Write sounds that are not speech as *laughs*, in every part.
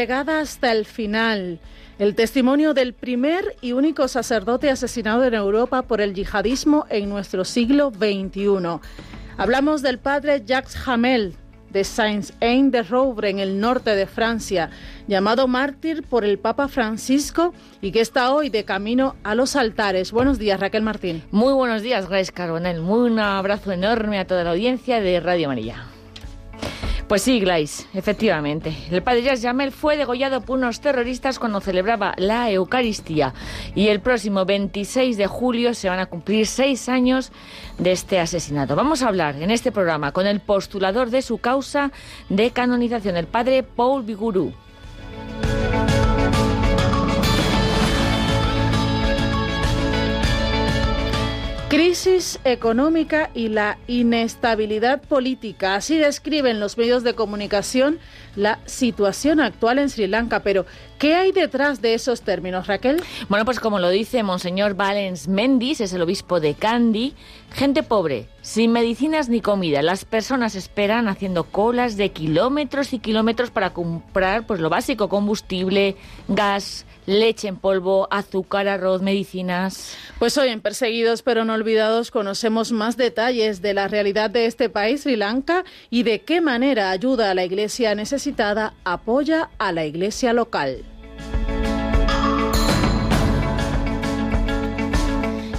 Entregada hasta el final. El testimonio del primer y único sacerdote asesinado en Europa por el yihadismo en nuestro siglo XXI. Hablamos del padre Jacques Hamel de Saint-Ain de Rouvre en el norte de Francia, llamado mártir por el Papa Francisco y que está hoy de camino a los altares. Buenos días, Raquel Martín. Muy buenos días, Grace Carbonell. Muy un abrazo enorme a toda la audiencia de Radio María. Pues sí, Glais, efectivamente. El padre Jacques Jamel fue degollado por unos terroristas cuando celebraba la Eucaristía y el próximo 26 de julio se van a cumplir seis años de este asesinato. Vamos a hablar en este programa con el postulador de su causa de canonización, el padre Paul Biguru. Crisis económica y la inestabilidad política. Así describen los medios de comunicación la situación actual en Sri Lanka. Pero, ¿qué hay detrás de esos términos, Raquel? Bueno, pues como lo dice Monseñor Valens Mendis, es el obispo de Kandy, gente pobre, sin medicinas ni comida. Las personas esperan haciendo colas de kilómetros y kilómetros para comprar pues lo básico, combustible, gas, leche en polvo, azúcar, arroz, medicinas. Pues hoy en Perseguidos pero no olvidados conocemos más detalles de la realidad de este país, Sri Lanka, y de qué manera ayuda a la iglesia necesitada, apoya a la iglesia local.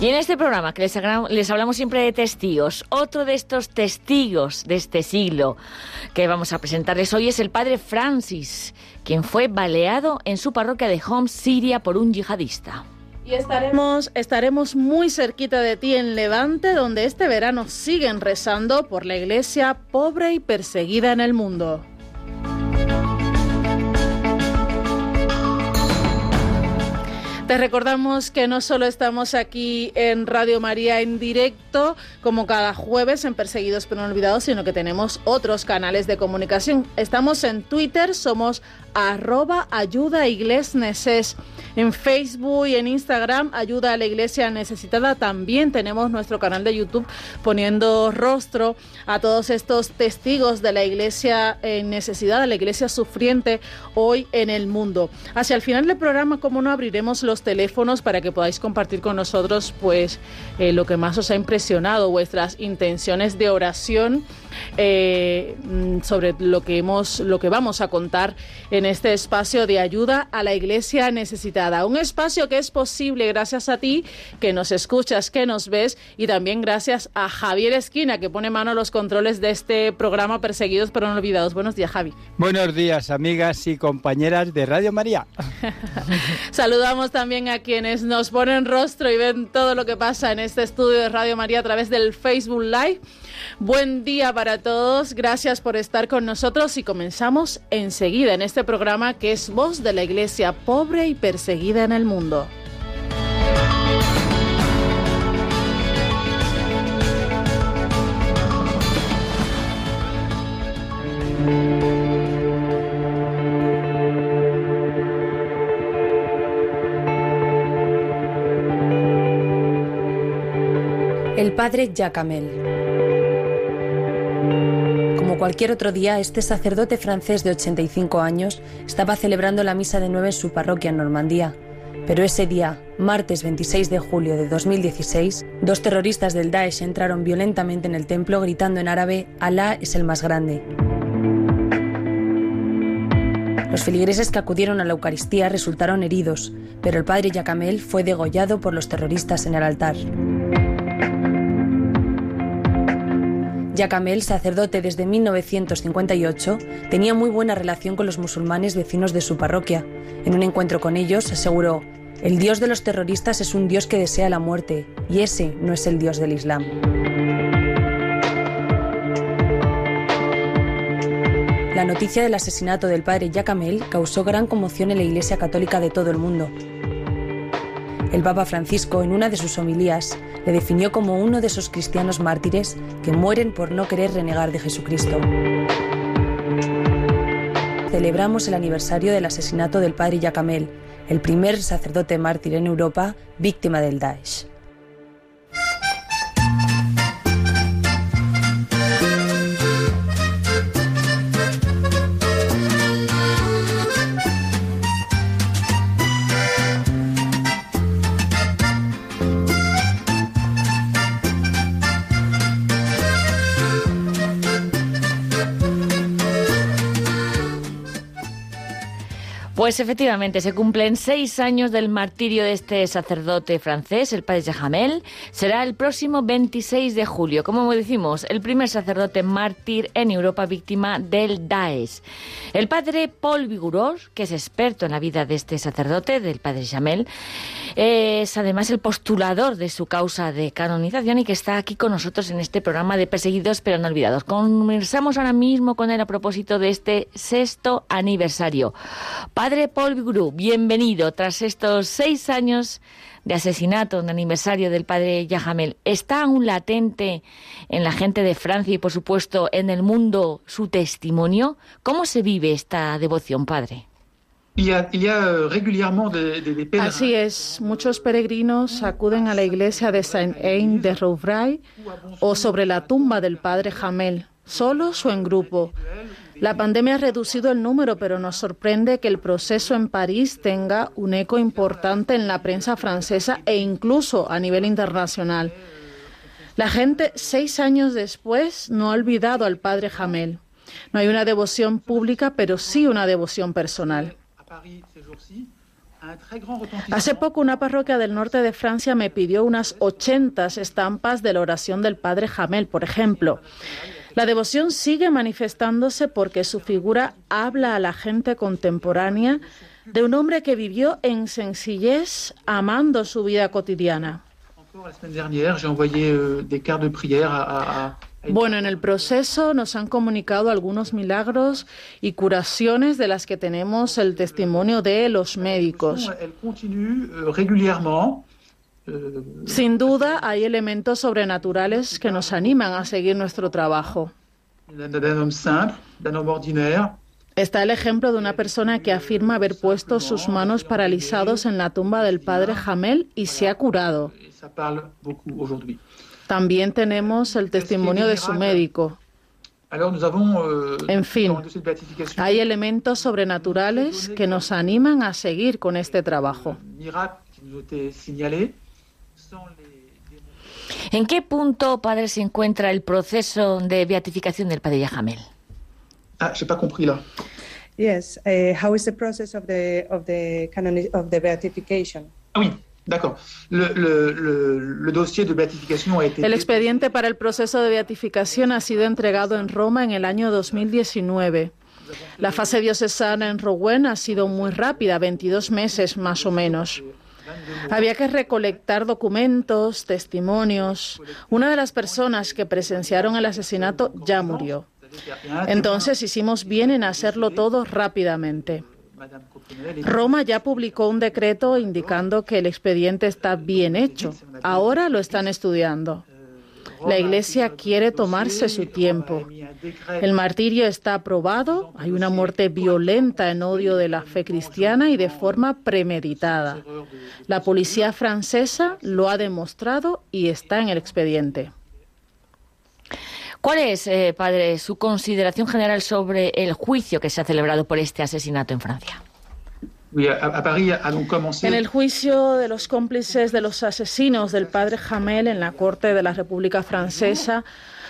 Y en este programa que les, hablamos siempre de testigos, otro de estos testigos de este siglo que vamos a presentarles hoy es el padre Francis, quien fue baleado en su parroquia de Homs, Siria, por un yihadista. Y estaremos, estaremos muy cerquita de ti en Levante, donde este verano siguen rezando por la iglesia pobre y perseguida en el mundo. Te recordamos que no solo estamos aquí en Radio María en directo, como cada jueves en Perseguidos pero no olvidados, sino que tenemos otros canales de comunicación. Estamos en Twitter, somos arroba ayuda neces. En Facebook y en Instagram, ayuda a la iglesia necesitada. También tenemos nuestro canal de YouTube poniendo rostro a todos estos testigos de la iglesia en necesidad, de la iglesia sufriente hoy en el mundo. Hacia el final del programa, como no, abriremos los teléfonos para que podáis compartir con nosotros pues eh, lo que más os ha impresionado, vuestras intenciones de oración eh, mm, sobre lo que hemos, lo que vamos a contar en este espacio de ayuda a la Iglesia necesitada. Un espacio que es posible gracias a ti, que nos escuchas, que nos ves, y también gracias a Javier Esquina, que pone mano a los controles de este programa Perseguidos pero no olvidados. Buenos días, Javi. Buenos días, amigas y compañeras de Radio María. *laughs* Saludamos también a quienes nos ponen rostro y ven todo lo que pasa en este estudio de Radio María a través del Facebook Live. Buen día para todos, gracias por estar con nosotros y comenzamos enseguida en este programa que es Voz de la Iglesia pobre y perseguida en el mundo. El padre Jacamel cualquier otro día, este sacerdote francés de 85 años estaba celebrando la misa de nueve en su parroquia en Normandía. Pero ese día, martes 26 de julio de 2016, dos terroristas del Daesh entraron violentamente en el templo gritando en árabe, Alá es el más grande. Los feligreses que acudieron a la Eucaristía resultaron heridos, pero el padre Yacamel fue degollado por los terroristas en el altar. Yacamel, sacerdote desde 1958, tenía muy buena relación con los musulmanes vecinos de su parroquia. En un encuentro con ellos aseguró, El Dios de los terroristas es un Dios que desea la muerte, y ese no es el Dios del Islam. La noticia del asesinato del padre Yacamel causó gran conmoción en la Iglesia Católica de todo el mundo. El Papa Francisco, en una de sus homilías, le definió como uno de esos cristianos mártires que mueren por no querer renegar de Jesucristo. Celebramos el aniversario del asesinato del padre Yacamel, el primer sacerdote mártir en Europa víctima del Daesh. Pues efectivamente, se cumplen seis años del martirio de este sacerdote francés, el padre Jamel. Será el próximo 26 de julio, como decimos, el primer sacerdote mártir en Europa víctima del Daesh. El padre Paul Vigouros, que es experto en la vida de este sacerdote, del padre Jamel, es además el postulador de su causa de canonización y que está aquí con nosotros en este programa de Perseguidos pero no olvidados. Conversamos ahora mismo con él a propósito de este sexto aniversario. Padre Paul Viguru, bienvenido. Tras estos seis años de asesinato, de aniversario del padre Yahamel, ¿está aún latente en la gente de Francia y, por supuesto, en el mundo su testimonio? ¿Cómo se vive esta devoción, padre? Así es, muchos peregrinos acuden a la iglesia de Saint-Ain de Rouvray o sobre la tumba del padre Jamel, solos o en grupo. La pandemia ha reducido el número, pero nos sorprende que el proceso en París tenga un eco importante en la prensa francesa e incluso a nivel internacional. La gente, seis años después, no ha olvidado al padre Jamel. No hay una devoción pública, pero sí una devoción personal. Hace poco una parroquia del norte de Francia me pidió unas 80 estampas de la oración del padre Jamel, por ejemplo. La devoción sigue manifestándose porque su figura habla a la gente contemporánea de un hombre que vivió en sencillez, amando su vida cotidiana. Bueno, en el proceso nos han comunicado algunos milagros y curaciones de las que tenemos el testimonio de los médicos. Sin duda hay elementos sobrenaturales que nos animan a seguir nuestro trabajo. Está el ejemplo de una persona que afirma haber puesto sus manos paralizados en la tumba del padre Jamel y se ha curado. También tenemos el testimonio de su médico. En fin, hay elementos sobrenaturales que nos animan a seguir con este trabajo. ¿En qué punto, padre, se encuentra el proceso de beatificación del padre Yajamel? Ah, j'ai pas compris là. Yes, uh, how is the process of the of the canon of the beatification? Ah oui, d'accord. Le, le, le, le, dossier de beatification a été. El expediente para el proceso de beatificación ha sido entregado en Roma en el año 2019. La fase diocesana en Rouen ha sido muy rápida, 22 meses más o menos. Había que recolectar documentos, testimonios. Una de las personas que presenciaron el asesinato ya murió. Entonces hicimos bien en hacerlo todo rápidamente. Roma ya publicó un decreto indicando que el expediente está bien hecho. Ahora lo están estudiando. La Iglesia quiere tomarse su tiempo. El martirio está aprobado, hay una muerte violenta en odio de la fe cristiana y de forma premeditada. La policía francesa lo ha demostrado y está en el expediente. ¿Cuál es, eh, padre, su consideración general sobre el juicio que se ha celebrado por este asesinato en Francia? En el juicio de los cómplices de los asesinos del padre Jamel en la Corte de la República Francesa,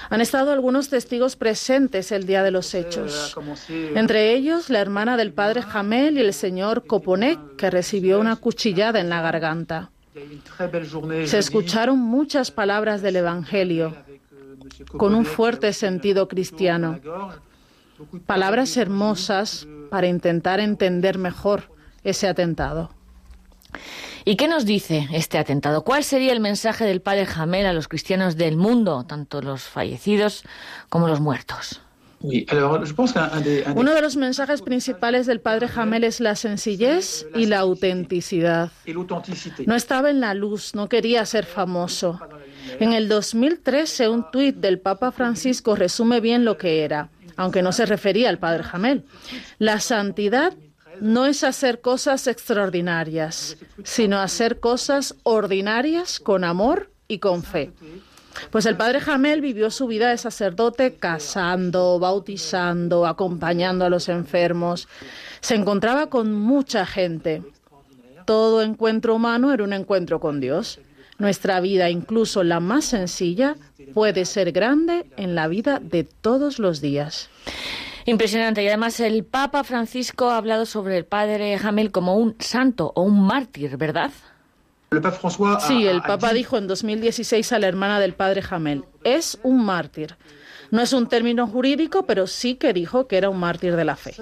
han estado algunos testigos presentes el día de los hechos. Entre ellos, la hermana del padre Jamel y el señor Coponet, que recibió una cuchillada en la garganta. Se escucharon muchas palabras del Evangelio con un fuerte sentido cristiano. Palabras hermosas para intentar entender mejor ese atentado. ¿Y qué nos dice este atentado? ¿Cuál sería el mensaje del padre Jamel a los cristianos del mundo, tanto los fallecidos como los muertos? Uno de los mensajes principales del padre Jamel es la sencillez y la autenticidad. No estaba en la luz, no quería ser famoso. En el 2013, un tuit del Papa Francisco resume bien lo que era, aunque no se refería al padre Jamel. La santidad no es hacer cosas extraordinarias, sino hacer cosas ordinarias con amor y con fe. Pues el padre Jamel vivió su vida de sacerdote casando, bautizando, acompañando a los enfermos. Se encontraba con mucha gente. Todo encuentro humano era un encuentro con Dios. Nuestra vida, incluso la más sencilla, puede ser grande en la vida de todos los días. Impresionante. Y además el Papa Francisco ha hablado sobre el padre Jamel como un santo o un mártir, ¿verdad? Sí, el Papa dijo en 2016 a la hermana del padre Jamel, es un mártir. No es un término jurídico, pero sí que dijo que era un mártir de la fe.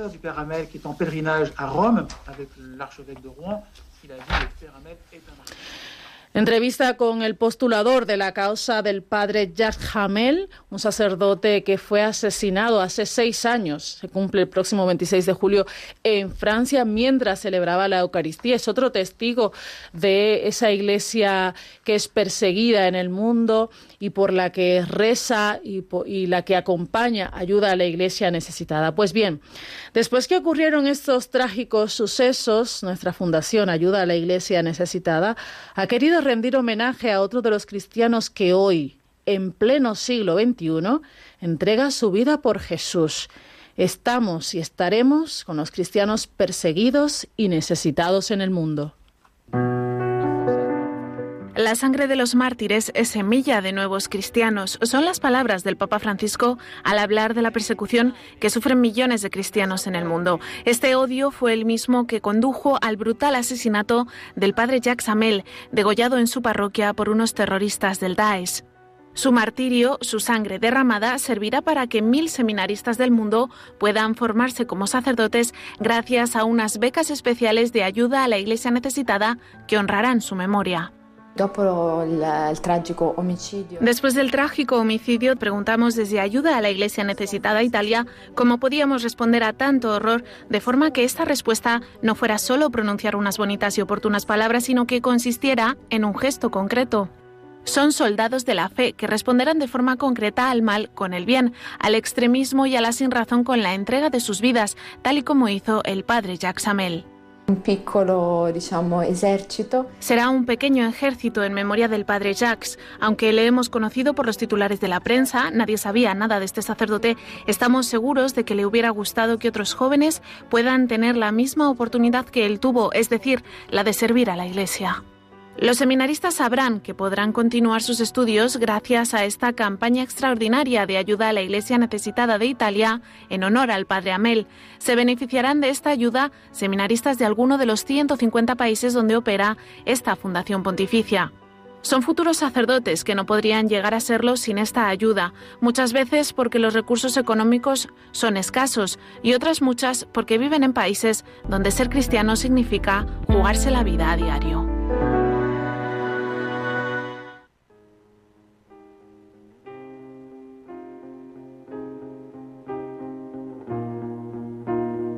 Entrevista con el postulador de la causa del padre Jacques Hamel, un sacerdote que fue asesinado hace seis años, se cumple el próximo 26 de julio en Francia mientras celebraba la Eucaristía. Es otro testigo de esa iglesia que es perseguida en el mundo y por la que reza y, y la que acompaña, ayuda a la iglesia necesitada. Pues bien, después que ocurrieron estos trágicos sucesos, nuestra fundación Ayuda a la Iglesia Necesitada ha querido rendir homenaje a otro de los cristianos que hoy, en pleno siglo XXI, entrega su vida por Jesús. Estamos y estaremos con los cristianos perseguidos y necesitados en el mundo. La sangre de los mártires es semilla de nuevos cristianos. Son las palabras del Papa Francisco al hablar de la persecución que sufren millones de cristianos en el mundo. Este odio fue el mismo que condujo al brutal asesinato del padre Jacques Amel, degollado en su parroquia por unos terroristas del Daesh. Su martirio, su sangre derramada, servirá para que mil seminaristas del mundo puedan formarse como sacerdotes gracias a unas becas especiales de ayuda a la Iglesia necesitada que honrarán su memoria. Después del trágico homicidio, preguntamos desde Ayuda a la Iglesia Necesitada Italia cómo podíamos responder a tanto horror de forma que esta respuesta no fuera solo pronunciar unas bonitas y oportunas palabras, sino que consistiera en un gesto concreto. Son soldados de la fe que responderán de forma concreta al mal con el bien, al extremismo y a la sinrazón con la entrega de sus vidas, tal y como hizo el padre Jacques Amel. Será un pequeño ejército en memoria del padre Jacques. Aunque le hemos conocido por los titulares de la prensa, nadie sabía nada de este sacerdote, estamos seguros de que le hubiera gustado que otros jóvenes puedan tener la misma oportunidad que él tuvo, es decir, la de servir a la Iglesia. Los seminaristas sabrán que podrán continuar sus estudios gracias a esta campaña extraordinaria de ayuda a la Iglesia necesitada de Italia en honor al Padre Amel. Se beneficiarán de esta ayuda seminaristas de alguno de los 150 países donde opera esta Fundación Pontificia. Son futuros sacerdotes que no podrían llegar a serlo sin esta ayuda, muchas veces porque los recursos económicos son escasos y otras muchas porque viven en países donde ser cristiano significa jugarse la vida a diario.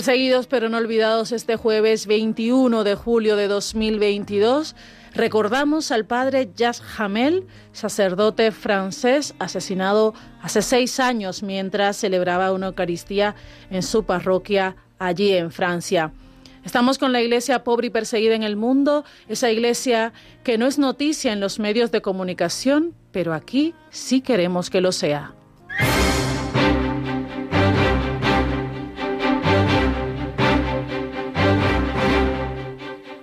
Perseguidos pero no olvidados este jueves 21 de julio de 2022 recordamos al padre Jacques Hamel, sacerdote francés asesinado hace seis años mientras celebraba una Eucaristía en su parroquia allí en Francia. Estamos con la iglesia pobre y perseguida en el mundo, esa iglesia que no es noticia en los medios de comunicación, pero aquí sí queremos que lo sea.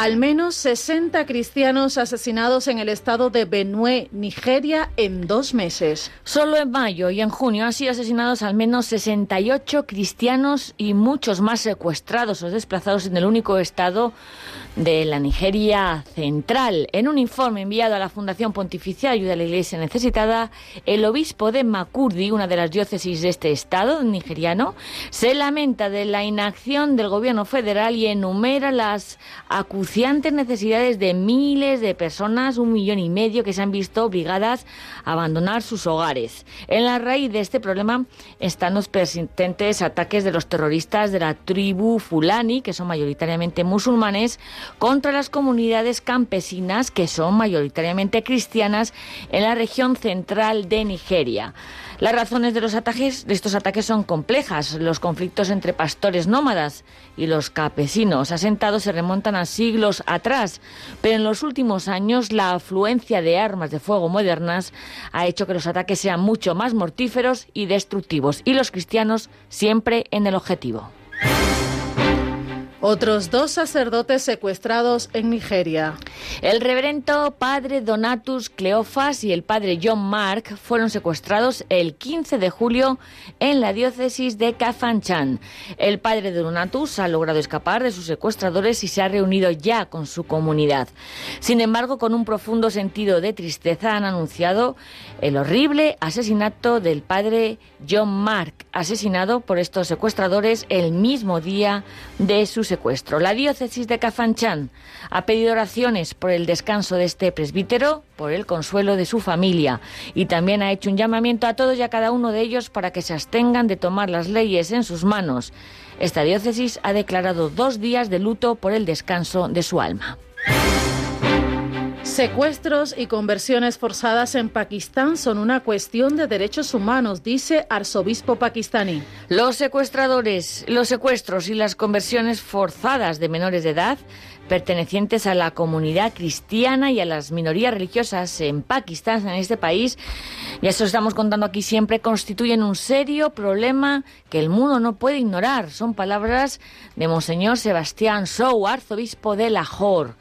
Al menos 60 cristianos asesinados en el estado de Benue, Nigeria, en dos meses. Solo en mayo y en junio han sido asesinados al menos 68 cristianos y muchos más secuestrados o desplazados en el único estado de la Nigeria central. En un informe enviado a la Fundación Pontificia Ayuda a la Iglesia Necesitada, el obispo de Makurdi, una de las diócesis de este estado nigeriano, se lamenta de la inacción del gobierno federal y enumera las acuciantes necesidades de miles de personas, un millón y medio, que se han visto obligadas a abandonar sus hogares. En la raíz de este problema están los persistentes ataques de los terroristas de la tribu Fulani, que son mayoritariamente musulmanes, contra las comunidades campesinas que son mayoritariamente cristianas en la región central de Nigeria. Las razones de los ataques de estos ataques son complejas. Los conflictos entre pastores nómadas y los campesinos asentados se remontan a siglos atrás, pero en los últimos años la afluencia de armas de fuego modernas ha hecho que los ataques sean mucho más mortíferos y destructivos y los cristianos siempre en el objetivo. Otros dos sacerdotes secuestrados en Nigeria. El reverendo padre Donatus Cleofas y el padre John Mark fueron secuestrados el 15 de julio en la diócesis de Kafanchan. El padre Donatus ha logrado escapar de sus secuestradores y se ha reunido ya con su comunidad. Sin embargo, con un profundo sentido de tristeza han anunciado el horrible asesinato del padre John Mark, asesinado por estos secuestradores el mismo día de su La diócesis de Cafanchan ha pedido oraciones por el descanso de este presbítero, por el consuelo de su familia y también ha hecho un llamamiento a todos y a cada uno de ellos para que se abstengan de tomar las leyes en sus manos. Esta diócesis ha declarado dos días de luto por el descanso de su alma. Secuestros y conversiones forzadas en Pakistán son una cuestión de derechos humanos, dice arzobispo pakistaní. Los secuestradores, los secuestros y las conversiones forzadas de menores de edad pertenecientes a la comunidad cristiana y a las minorías religiosas en Pakistán, en este país, y eso estamos contando aquí siempre, constituyen un serio problema que el mundo no puede ignorar. Son palabras de Monseñor Sebastián Sou, arzobispo de Lahore.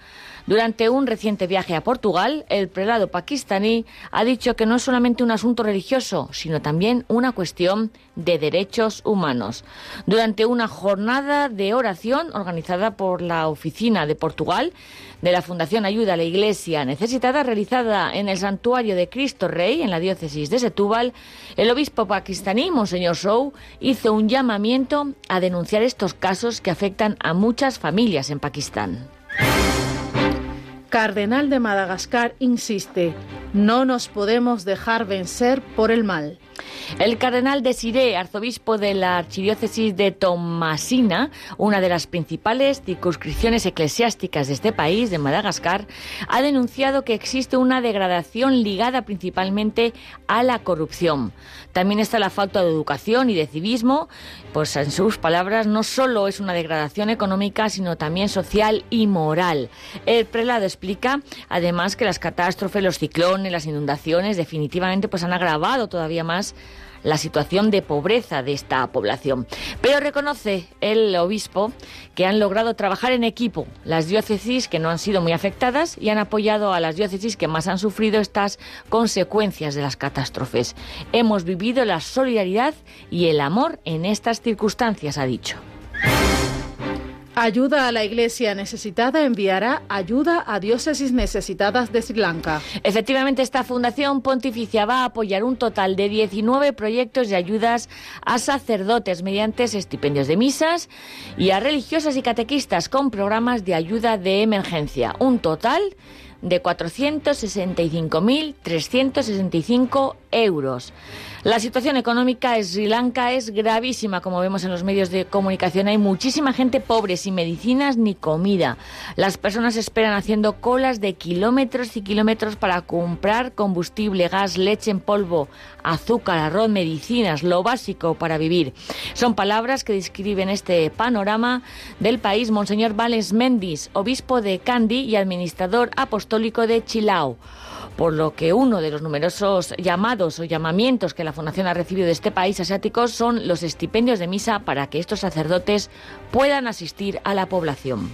Durante un reciente viaje a Portugal, el prelado pakistaní ha dicho que no es solamente un asunto religioso, sino también una cuestión de derechos humanos. Durante una jornada de oración organizada por la Oficina de Portugal de la Fundación Ayuda a la Iglesia Necesitada, realizada en el Santuario de Cristo Rey, en la diócesis de Setúbal, el obispo pakistaní, Monseñor Sou, hizo un llamamiento a denunciar estos casos que afectan a muchas familias en Pakistán. Cardenal de Madagascar insiste, no nos podemos dejar vencer por el mal. El cardenal de Siré, arzobispo de la archidiócesis de Tomasina, una de las principales circunscripciones eclesiásticas de este país, de Madagascar, ha denunciado que existe una degradación ligada principalmente a la corrupción. También está la falta de educación y de civismo, pues en sus palabras no solo es una degradación económica, sino también social y moral. El prelado explica además que las catástrofes, los ciclones, las inundaciones definitivamente pues han agravado todavía más la situación de pobreza de esta población. Pero reconoce el obispo que han logrado trabajar en equipo las diócesis que no han sido muy afectadas y han apoyado a las diócesis que más han sufrido estas consecuencias de las catástrofes. Hemos vivido la solidaridad y el amor en estas circunstancias, ha dicho. Ayuda a la Iglesia necesitada enviará ayuda a diócesis necesitadas de Sri Lanka. Efectivamente, esta Fundación Pontificia va a apoyar un total de 19 proyectos de ayudas a sacerdotes mediante estipendios de misas y a religiosas y catequistas con programas de ayuda de emergencia. Un total de 465.365 euros. La situación económica en Sri Lanka es gravísima, como vemos en los medios de comunicación. Hay muchísima gente pobre, sin medicinas ni comida. Las personas esperan haciendo colas de kilómetros y kilómetros para comprar combustible, gas, leche en polvo, azúcar, arroz, medicinas, lo básico para vivir. Son palabras que describen este panorama del país Monseñor Valens Mendis, obispo de Kandy y administrador apostólico de Chilao por lo que uno de los numerosos llamados o llamamientos que la Fundación ha recibido de este país asiático son los estipendios de misa para que estos sacerdotes puedan asistir a la población.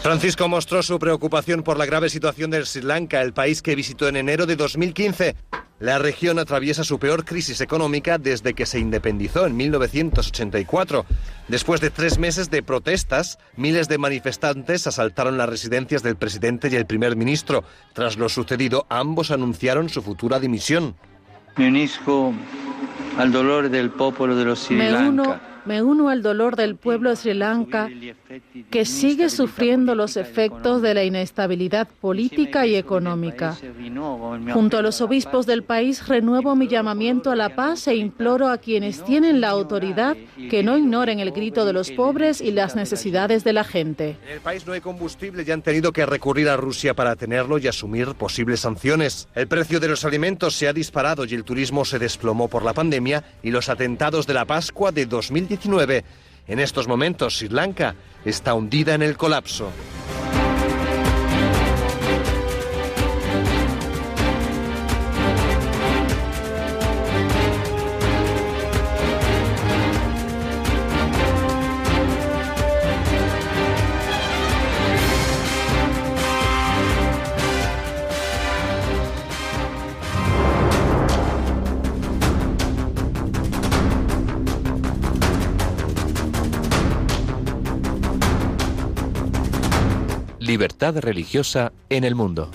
Francisco mostró su preocupación por la grave situación de Sri Lanka, el país que visitó en enero de 2015. La región atraviesa su peor crisis económica desde que se independizó en 1984. Después de tres meses de protestas, miles de manifestantes asaltaron las residencias del presidente y el primer ministro. Tras lo sucedido, ambos anunciaron su futura dimisión. Me unisco al dolor del pueblo de los Sri Lanka me uno al dolor del pueblo de Sri Lanka que sigue sufriendo los efectos de la inestabilidad política y económica. Junto a los obispos del país renuevo mi llamamiento a la paz e imploro a quienes tienen la autoridad que no ignoren el grito de los pobres y las necesidades de la gente. En el país no hay combustible y han tenido que recurrir a Rusia para tenerlo y asumir posibles sanciones. El precio de los alimentos se ha disparado y el turismo se desplomó por la pandemia y los atentados de la Pascua de 2019 en estos momentos, Sri Lanka está hundida en el colapso. Religiosa en el mundo.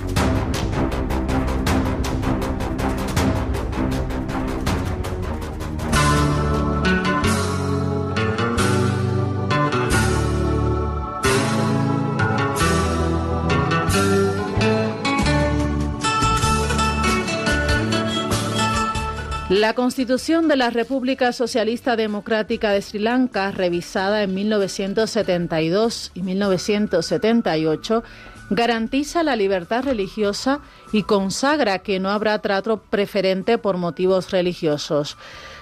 La Constitución de la República Socialista Democrática de Sri Lanka, revisada en 1972 y 1978, garantiza la libertad religiosa y consagra que no habrá trato preferente por motivos religiosos.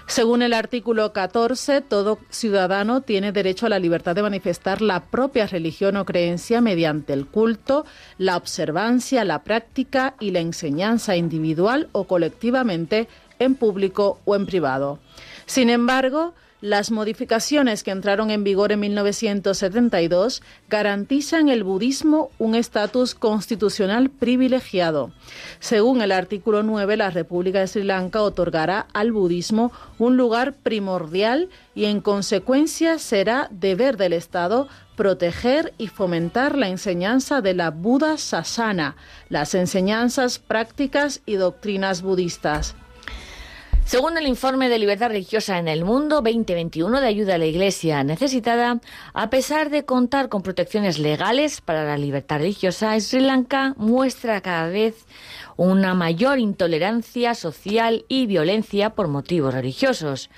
Según el artículo 14, todo ciudadano tiene derecho a la libertad de manifestar la propia religión o creencia mediante el culto, la observancia, la práctica y la enseñanza individual o colectivamente en público o en privado. Sin embargo, las modificaciones que entraron en vigor en 1972 garantizan el budismo un estatus constitucional privilegiado. Según el artículo 9, la República de Sri Lanka otorgará al budismo un lugar primordial y en consecuencia será deber del Estado proteger y fomentar la enseñanza de la Buda Sasana, las enseñanzas prácticas y doctrinas budistas. Según el informe de libertad religiosa en el mundo 2021 de ayuda a la Iglesia necesitada, a pesar de contar con protecciones legales para la libertad religiosa, Sri Lanka muestra cada vez una mayor intolerancia social y violencia por motivos religiosos.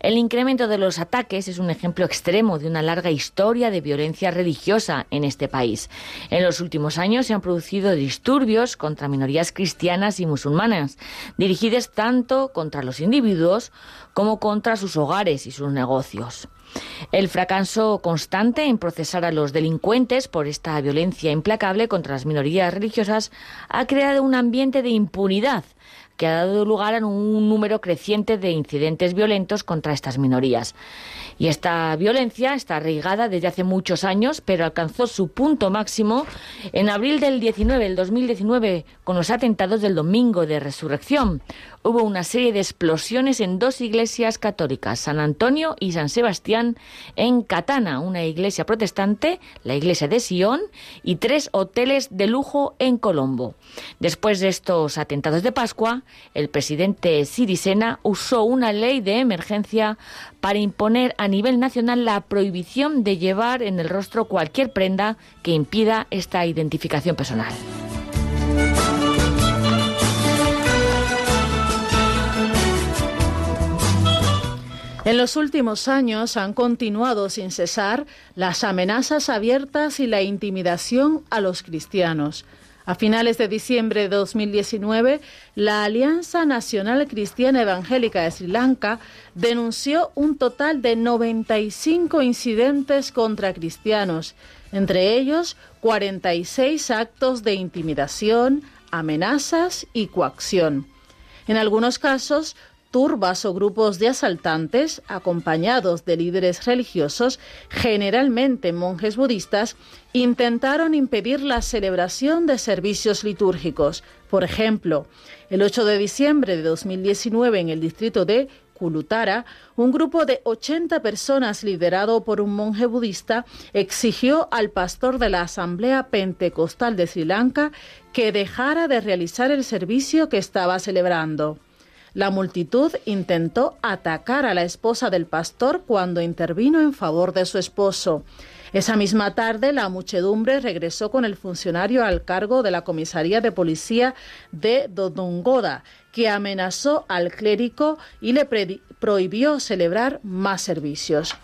El incremento de los ataques es un ejemplo extremo de una larga historia de violencia religiosa en este país. En los últimos años se han producido disturbios contra minorías cristianas y musulmanas, dirigidos tanto contra los individuos como contra sus hogares y sus negocios. El fracaso constante en procesar a los delincuentes por esta violencia implacable contra las minorías religiosas ha creado un ambiente de impunidad que ha dado lugar a un número creciente de incidentes violentos contra estas minorías. Y esta violencia está arraigada desde hace muchos años, pero alcanzó su punto máximo en abril del 19, el 2019, con los atentados del Domingo de Resurrección, hubo una serie de explosiones en dos iglesias católicas, San Antonio y San Sebastián, en Catana, una iglesia protestante, la iglesia de Sion, y tres hoteles de lujo en Colombo. Después de estos atentados de Pascua, el presidente Sirisena usó una ley de emergencia para imponer a nivel nacional la prohibición de llevar en el rostro cualquier prenda que impida esta identificación personal. En los últimos años han continuado sin cesar las amenazas abiertas y la intimidación a los cristianos. A finales de diciembre de 2019, la Alianza Nacional Cristiana Evangélica de Sri Lanka denunció un total de 95 incidentes contra cristianos, entre ellos 46 actos de intimidación, amenazas y coacción. En algunos casos, turbas o grupos de asaltantes, acompañados de líderes religiosos, generalmente monjes budistas, intentaron impedir la celebración de servicios litúrgicos. Por ejemplo, el 8 de diciembre de 2019 en el distrito de Kulutara, un grupo de 80 personas liderado por un monje budista exigió al pastor de la Asamblea Pentecostal de Sri Lanka que dejara de realizar el servicio que estaba celebrando. La multitud intentó atacar a la esposa del pastor cuando intervino en favor de su esposo. Esa misma tarde, la muchedumbre regresó con el funcionario al cargo de la comisaría de policía de Dodongoda, que amenazó al clérigo y le prohibió celebrar más servicios.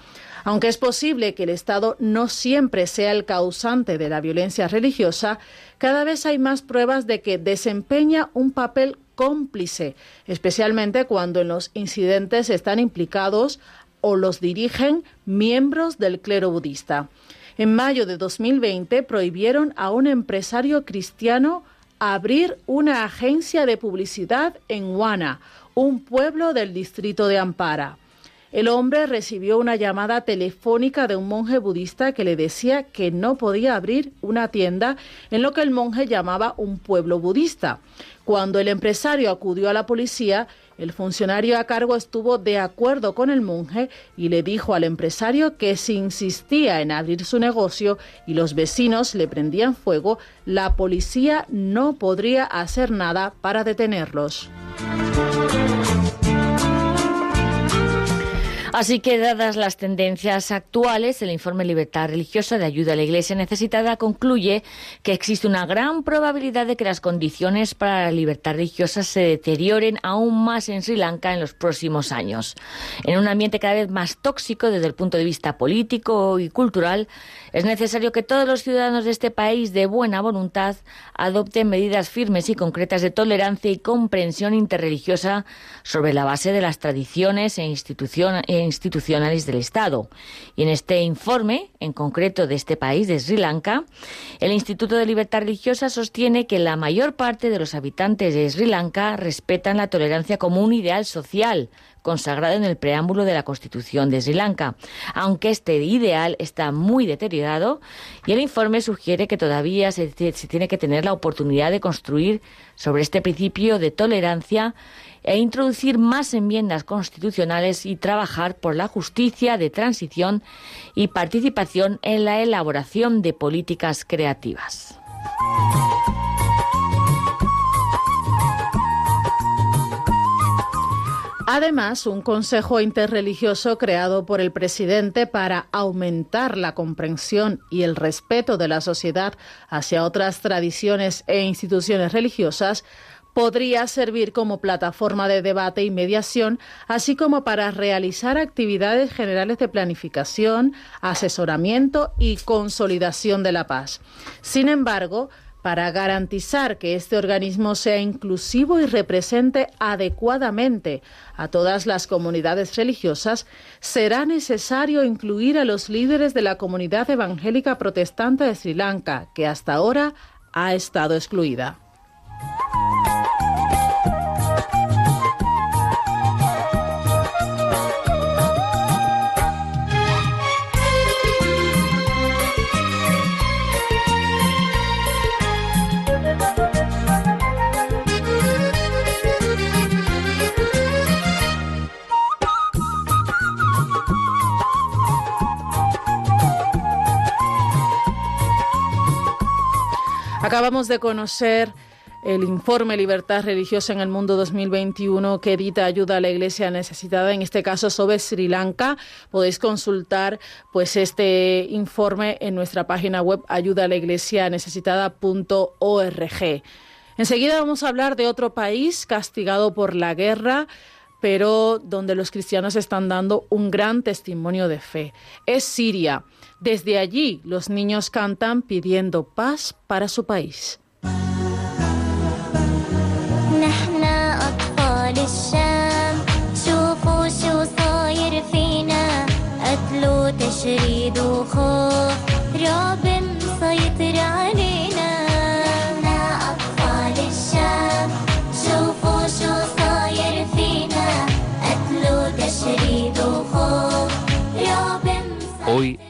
Aunque es posible que el Estado no siempre sea el causante de la violencia religiosa, cada vez hay más pruebas de que desempeña un papel cómplice, especialmente cuando en los incidentes están implicados o los dirigen miembros del clero budista. En mayo de 2020 prohibieron a un empresario cristiano abrir una agencia de publicidad en Wana, un pueblo del distrito de Ampara. El hombre recibió una llamada telefónica de un monje budista que le decía que no podía abrir una tienda en lo que el monje llamaba un pueblo budista. Cuando el empresario acudió a la policía, el funcionario a cargo estuvo de acuerdo con el monje y le dijo al empresario que si insistía en abrir su negocio y los vecinos le prendían fuego, la policía no podría hacer nada para detenerlos. Así que, dadas las tendencias actuales, el informe Libertad Religiosa de Ayuda a la Iglesia Necesitada concluye que existe una gran probabilidad de que las condiciones para la libertad religiosa se deterioren aún más en Sri Lanka en los próximos años. En un ambiente cada vez más tóxico desde el punto de vista político y cultural, es necesario que todos los ciudadanos de este país de buena voluntad adopten medidas firmes y concretas de tolerancia y comprensión interreligiosa sobre la base de las tradiciones e instituciones institucionales del Estado. Y en este informe, en concreto de este país, de Sri Lanka, el Instituto de Libertad Religiosa sostiene que la mayor parte de los habitantes de Sri Lanka respetan la tolerancia como un ideal social consagrado en el preámbulo de la Constitución de Sri Lanka, aunque este ideal está muy deteriorado y el informe sugiere que todavía se, tiene que tener la oportunidad de construir sobre este principio de tolerancia e introducir más enmiendas constitucionales y trabajar por la justicia de transición y participación en la elaboración de políticas creativas. Además, un consejo interreligioso creado por el presidente para aumentar la comprensión y el respeto de la sociedad hacia otras tradiciones e instituciones religiosas podría servir como plataforma de debate y mediación, así como para realizar actividades generales de planificación, asesoramiento y consolidación de la paz. Sin embargo, para garantizar que este organismo sea inclusivo y represente adecuadamente a todas las comunidades religiosas, será necesario incluir a los líderes de la comunidad evangélica protestante de Sri Lanka, que hasta ahora ha estado excluida. Acabamos de conocer el informe Libertad Religiosa en el Mundo 2021 que edita Ayuda a la Iglesia Necesitada, en este caso sobre Sri Lanka. Podéis consultar pues este informe en nuestra página web ayudalaiglesianecesitada.org. Enseguida vamos a hablar de otro país castigado por la guerra, pero donde los cristianos están dando un gran testimonio de fe. Es Siria. Desde allí los niños cantan pidiendo paz para su país.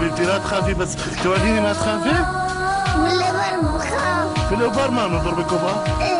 حبيبتي لا تخافي بس توريني ما تخافي؟ من الابر بخاف من الابر ما نضربك وبا؟ إيه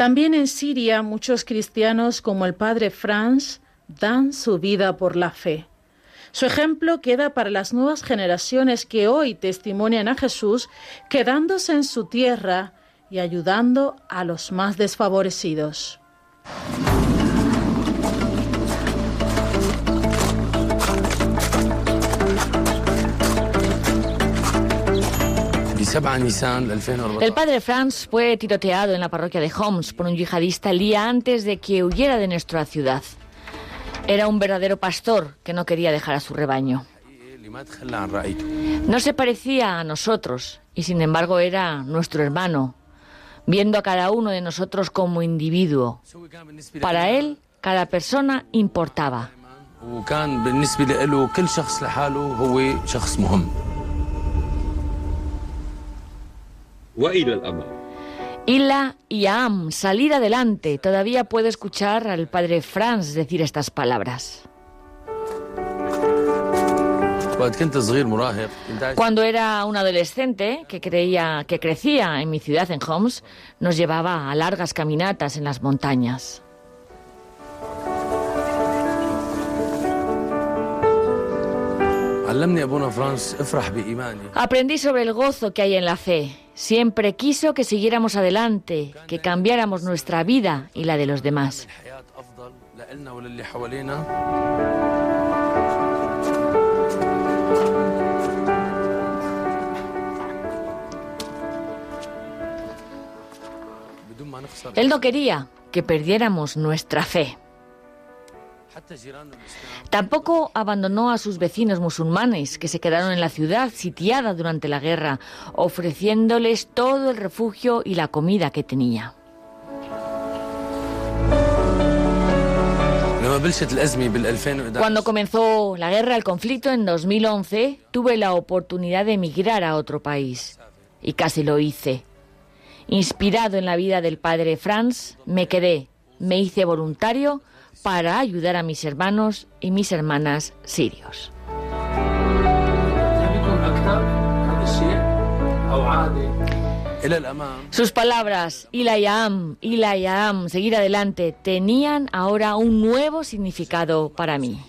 También en Siria muchos cristianos como el padre Franz dan su vida por la fe. Su ejemplo queda para las nuevas generaciones que hoy testimonian a Jesús quedándose en su tierra y ayudando a los más desfavorecidos. El padre Franz fue tiroteado en la parroquia de Homs por un yihadista el día antes de que huyera de nuestra ciudad. Era un verdadero pastor que no quería dejar a su rebaño. No se parecía a nosotros y sin embargo era nuestro hermano, viendo a cada uno de nosotros como individuo. Para él, cada persona importaba. Ila y Am, salir adelante. Todavía puedo escuchar al padre Franz decir estas palabras. Cuando era un adolescente que creía que crecía en mi ciudad en Homs, nos llevaba a largas caminatas en las montañas. Aprendí sobre el gozo que hay en la fe Siempre quiso que siguiéramos adelante, que cambiáramos nuestra vida y la de los demás. Él no quería que perdiéramos nuestra fe. Tampoco abandonó a sus vecinos musulmanes, que se quedaron en la ciudad sitiada durante la guerra, ofreciéndoles todo el refugio y la comida que tenía. Cuando comenzó la guerra, el conflicto en 2011, tuve la oportunidad de emigrar a otro país y casi lo hice. Inspirado en la vida del padre Franz, me quedé, me hice voluntario para ayudar a mis hermanos y mis hermanas sirios. Sus palabras, Ilayam, Ilayam, seguir adelante, tenían ahora un nuevo significado para mí.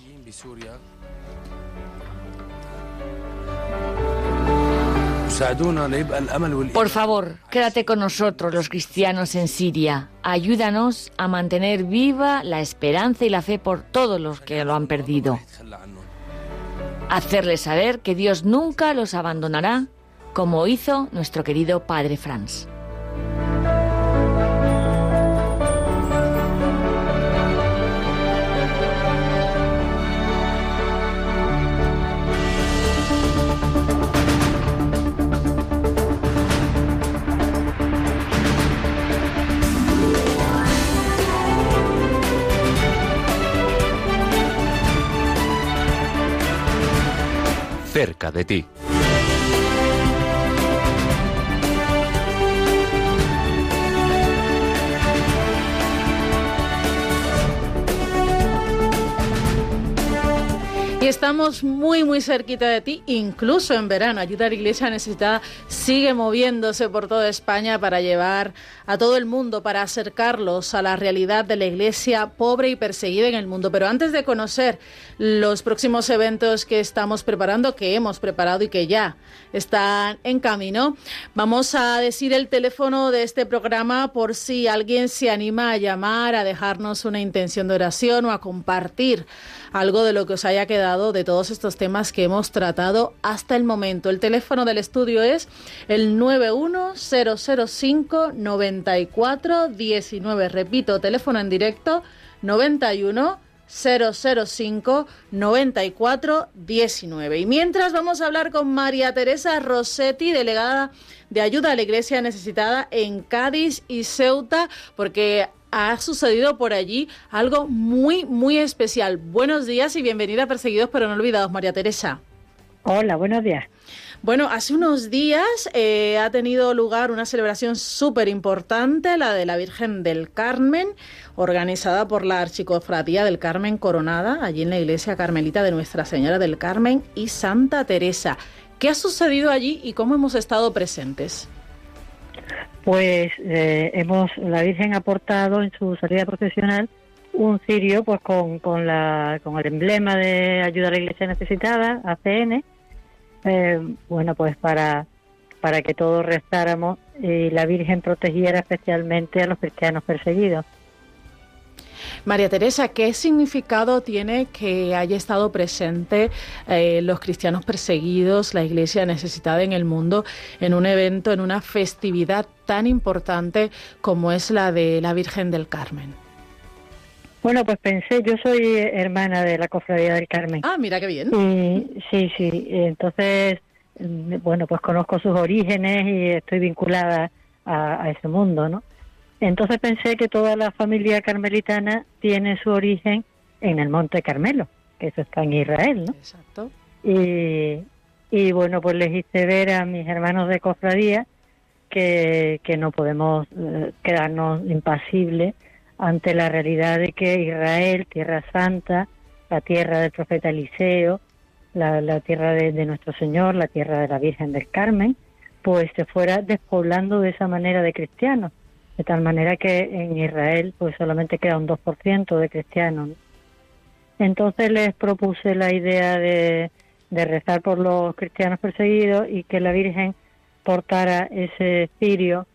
Por favor, quédate con nosotros los cristianos en Siria. Ayúdanos a mantener viva la esperanza y la fe por todos los que lo han perdido. Hacerles saber que Dios nunca los abandonará, como hizo nuestro querido Padre Franz. Cerca de ti. Estamos muy, muy cerquita de ti, incluso en verano. Ayuda a la Iglesia Necesitada sigue moviéndose por toda España para llevar a todo el mundo, para acercarlos a la realidad de la Iglesia pobre y perseguida en el mundo. Pero antes de conocer los próximos eventos que estamos preparando, que hemos preparado y que ya están en camino, vamos a decir el teléfono de este programa por si alguien se anima a llamar, a dejarnos una intención de oración o a compartir algo de lo que os haya quedado de todos estos temas que hemos tratado hasta el momento. El teléfono del estudio es el 910059419. Repito, teléfono en directo 91 005 94 19. Y mientras vamos a hablar con María Teresa Rossetti, delegada de ayuda a la Iglesia necesitada en Cádiz y Ceuta, porque ha sucedido por allí algo muy, muy especial. Buenos días y bienvenida a Perseguidos pero no olvidados, María Teresa. Hola, buenos días. Bueno, hace unos días eh, ha tenido lugar una celebración súper importante, la de la Virgen del Carmen, organizada por la Archicofradía del Carmen Coronada, allí en la iglesia carmelita de Nuestra Señora del Carmen y Santa Teresa. ¿Qué ha sucedido allí y cómo hemos estado presentes? Pues eh, hemos, la Virgen ha aportado en su salida profesional un cirio pues con, con, la, con el emblema de ayuda a la iglesia necesitada, ACN, eh, bueno, pues para, para que todos rezáramos y la Virgen protegiera especialmente a los cristianos perseguidos. María Teresa, ¿qué significado tiene que haya estado presente eh, los cristianos perseguidos, la iglesia necesitada en el mundo, en un evento, en una festividad tan importante como es la de la Virgen del Carmen? Bueno, pues pensé, yo soy hermana de la Cofradía del Carmen. Ah, mira qué bien. Y, sí, sí, entonces, mm, bueno, pues conozco sus orígenes y estoy vinculada a, a ese mundo, ¿no? Entonces pensé que toda la familia carmelitana tiene su origen en el Monte Carmelo, que eso está en Israel, ¿no? Exacto. Y, y bueno, pues les hice ver a mis hermanos de cofradía que, que no podemos eh, quedarnos impasibles ante la realidad de que Israel, Tierra Santa, la tierra del profeta Eliseo, la, la tierra de, de nuestro Señor, la tierra de la Virgen del Carmen, pues se fuera despoblando de esa manera de cristianos de tal manera que en Israel pues solamente queda un 2% de cristianos. ¿no? Entonces les propuse la idea de, de rezar por los cristianos perseguidos y que la Virgen portara ese cirio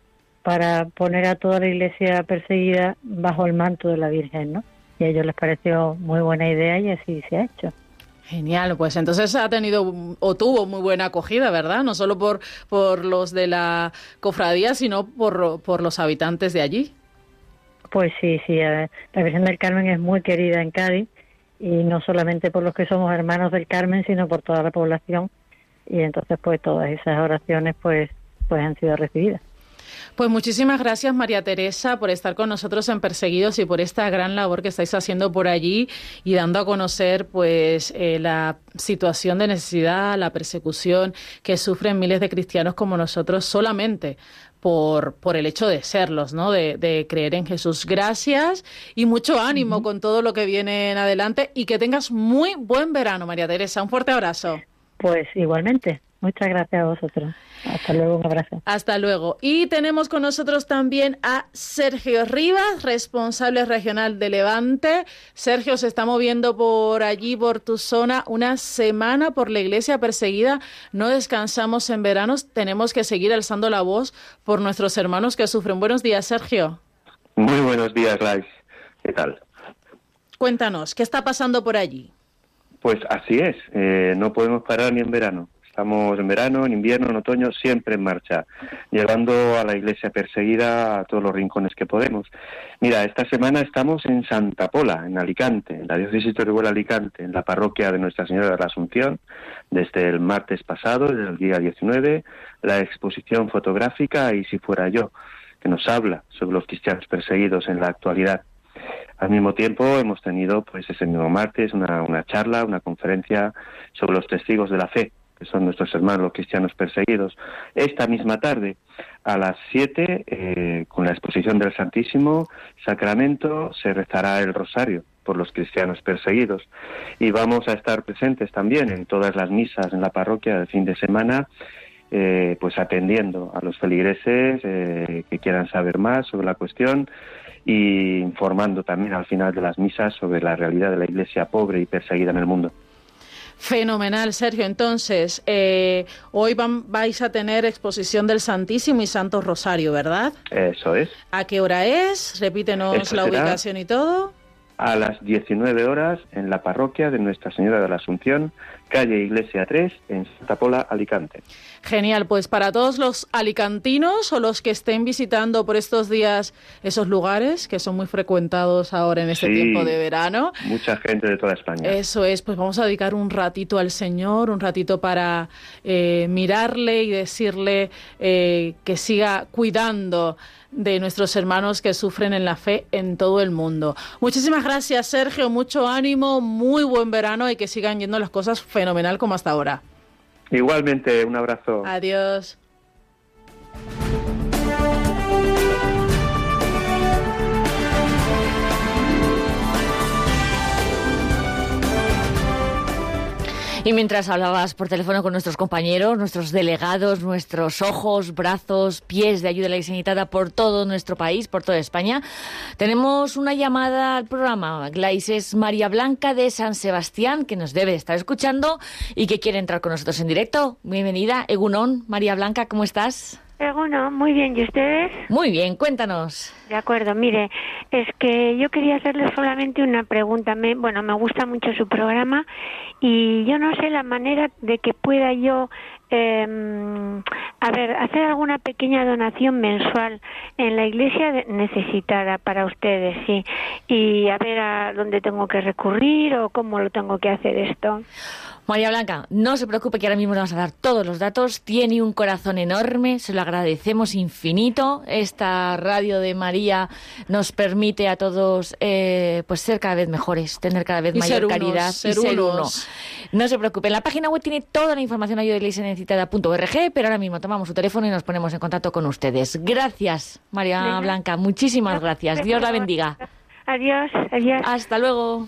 para poner a toda la iglesia perseguida bajo el manto de la Virgen, ¿no? Y a ellos les pareció muy buena idea y así se ha hecho. Genial, pues entonces ha tenido o tuvo muy buena acogida, ¿verdad? No solo por, por los de la cofradía, sino por, por los habitantes de allí. Pues sí, sí, eh, la Virgen del Carmen es muy querida en Cádiz y no solamente por los que somos hermanos del Carmen, sino por toda la población y entonces pues todas esas oraciones pues pues han sido recibidas. Pues muchísimas gracias María Teresa por estar con nosotros en Perseguidos y por esta gran labor que estáis haciendo por allí y dando a conocer pues eh, la situación de necesidad, la persecución que sufren miles de cristianos como nosotros solamente por, por el hecho de serlos, ¿no? De, de creer en Jesús. Gracias y mucho ánimo con todo lo que viene en adelante y que tengas muy buen verano, María Teresa. Un fuerte abrazo. Pues igualmente. Muchas gracias a vosotros. Hasta luego, un abrazo. Hasta luego. Y tenemos con nosotros también a Sergio Rivas, responsable regional de Levante. Sergio se está moviendo por allí, por tu zona, una semana por la iglesia perseguida. No descansamos en veranos, tenemos que seguir alzando la voz por nuestros hermanos que sufren. Buenos días, Sergio. Muy buenos días, Lice. ¿Qué tal? Cuéntanos, ¿qué está pasando por allí? Pues así es, eh, no podemos parar ni en verano. Estamos en verano, en invierno, en otoño, siempre en marcha, llevando a la iglesia perseguida a todos los rincones que podemos. Mira, esta semana estamos en Santa Pola, en Alicante, en la diócesis de Orihuela Alicante, en la parroquia de Nuestra Señora de la Asunción, desde el martes pasado, desde el día 19, la exposición fotográfica Y si fuera yo, que nos habla sobre los cristianos perseguidos en la actualidad. Al mismo tiempo hemos tenido, pues ese mismo martes, una, una charla, una conferencia sobre los testigos de la fe, que son nuestros hermanos los cristianos perseguidos. Esta misma tarde, a las 7, eh, con la exposición del Santísimo Sacramento, se rezará el rosario por los cristianos perseguidos. Y vamos a estar presentes también en todas las misas en la parroquia de fin de semana, eh, pues atendiendo a los feligreses eh, que quieran saber más sobre la cuestión y informando también al final de las misas sobre la realidad de la iglesia pobre y perseguida en el mundo. Fenomenal, Sergio. Entonces, eh, hoy van, vais a tener exposición del Santísimo y Santo Rosario, ¿verdad? Eso es. ¿A qué hora es? Repítenos Eso la ubicación y todo. a las 19 horas en la parroquia de Nuestra Señora de la Asunción, calle Iglesia 3, en Santa Pola, Alicante. Genial, pues para todos los alicantinos o los que estén visitando por estos días esos lugares que son muy frecuentados ahora en este Sí. tiempo de verano. Mucha gente de toda España. Eso es, pues vamos a dedicar un ratito al Señor, un ratito para eh, mirarle y decirle eh, que siga cuidando de nuestros hermanos que sufren en la fe en todo el mundo. Muchísimas gracias, Sergio, mucho ánimo, muy buen verano y que sigan yendo las cosas fenomenal como hasta ahora. Igualmente, un abrazo. Adiós. Y mientras hablabas por teléfono con nuestros compañeros, nuestros delegados, nuestros ojos, brazos, pies de ayuda sanitaria por todo nuestro país, por toda España, tenemos una llamada al programa. Glais es María Blanca de San Sebastián, que nos debe estar escuchando y que quiere entrar con nosotros en directo. Bienvenida, Egunon. María Blanca, ¿cómo estás? Bueno, muy bien. ¿Y ustedes? Muy bien, cuéntanos. De acuerdo. Mire, es que yo quería hacerle solamente una pregunta. Me, bueno, me gusta mucho su programa y yo no sé la manera de que pueda yo, eh, a ver, hacer alguna pequeña donación mensual en la iglesia necesitada para ustedes, sí. Y a ver a dónde tengo que recurrir o cómo lo tengo que hacer esto. María Blanca, no se preocupe que ahora mismo le vamos a dar todos los datos. Tiene un corazón enorme, se lo agradecemos infinito. Esta radio de María nos permite a todos eh, pues ser cada vez mejores, tener cada vez Y mayor unos, caridad ser y ser unos. uno. No se preocupe, en la página web tiene toda la información ayuda pero ahora mismo tomamos su teléfono y nos ponemos en contacto con ustedes. Gracias, María Venga. Blanca, muchísimas gracias. Dios la bendiga. Adiós, adiós. Hasta luego.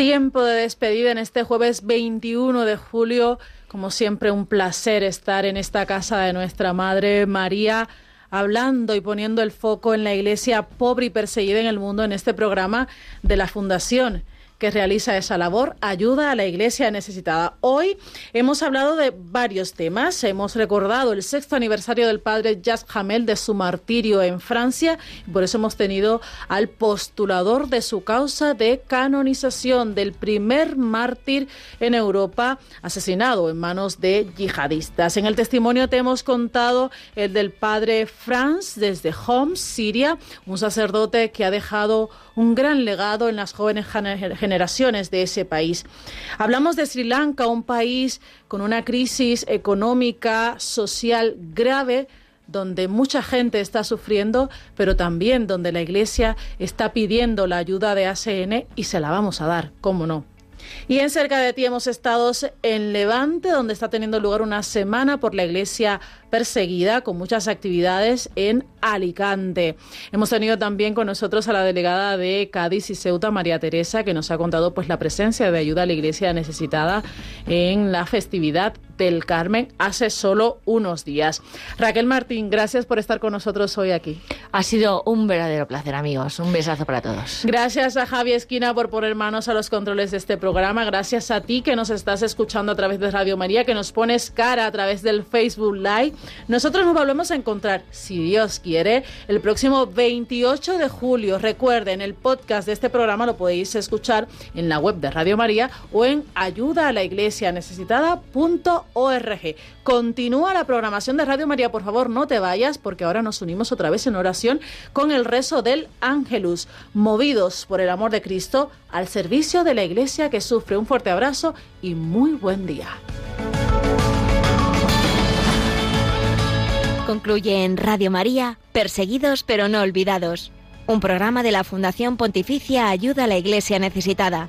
Tiempo de despedida en este jueves 21 de julio. Como siempre, un placer estar en esta casa de nuestra Madre María, hablando y poniendo el foco en la iglesia pobre y perseguida en el mundo en este programa de la Fundación que realiza esa labor, ayuda a la iglesia necesitada. Hoy hemos hablado de varios temas. Hemos recordado el sexto aniversario del padre Jacques Hamel de su martirio en Francia. Por eso hemos tenido al postulador de su causa de canonización del primer mártir en Europa asesinado en manos de yihadistas. En el testimonio te hemos contado el del padre Franz desde Homs, Siria, un sacerdote que ha dejado un gran legado en las jóvenes gener- generaciones de ese país. Hablamos de Sri Lanka, un país con una crisis económica, social grave, donde mucha gente está sufriendo, pero también donde la Iglesia está pidiendo la ayuda de ACN y se la vamos a dar, cómo no. Y en cerca de ti hemos estado en Levante, donde está teniendo lugar una semana por la iglesia perseguida, con muchas actividades en Alicante. Hemos tenido también con nosotros a la delegada de Cádiz y Ceuta, María Teresa, que nos ha contado pues la presencia de ayuda a la iglesia necesitada en la festividad del Carmen hace solo unos días. Raquel Martín, gracias por estar con nosotros hoy aquí. Ha sido un verdadero placer, amigos. Un besazo para todos. Gracias a Javi Esquina por poner manos a los controles de este programa. Gracias a ti que nos estás escuchando a través de Radio María, que nos pones cara a través del Facebook Live. Nosotros nos volvemos a encontrar, si Dios quiere, el próximo 28 de julio. Recuerden, el podcast de este programa lo podéis escuchar en la web de Radio María o en ayuda a la iglesia necesitada.org. Continúa la programación de Radio María, por favor, no te vayas, porque ahora nos unimos otra vez en oración con el rezo del Ángelus, movidos por el amor de Cristo al servicio de la iglesia que sufre. Un fuerte abrazo y muy buen día. Concluye en Radio María, Perseguidos pero no olvidados, un programa de la Fundación Pontificia Ayuda a la Iglesia Necesitada.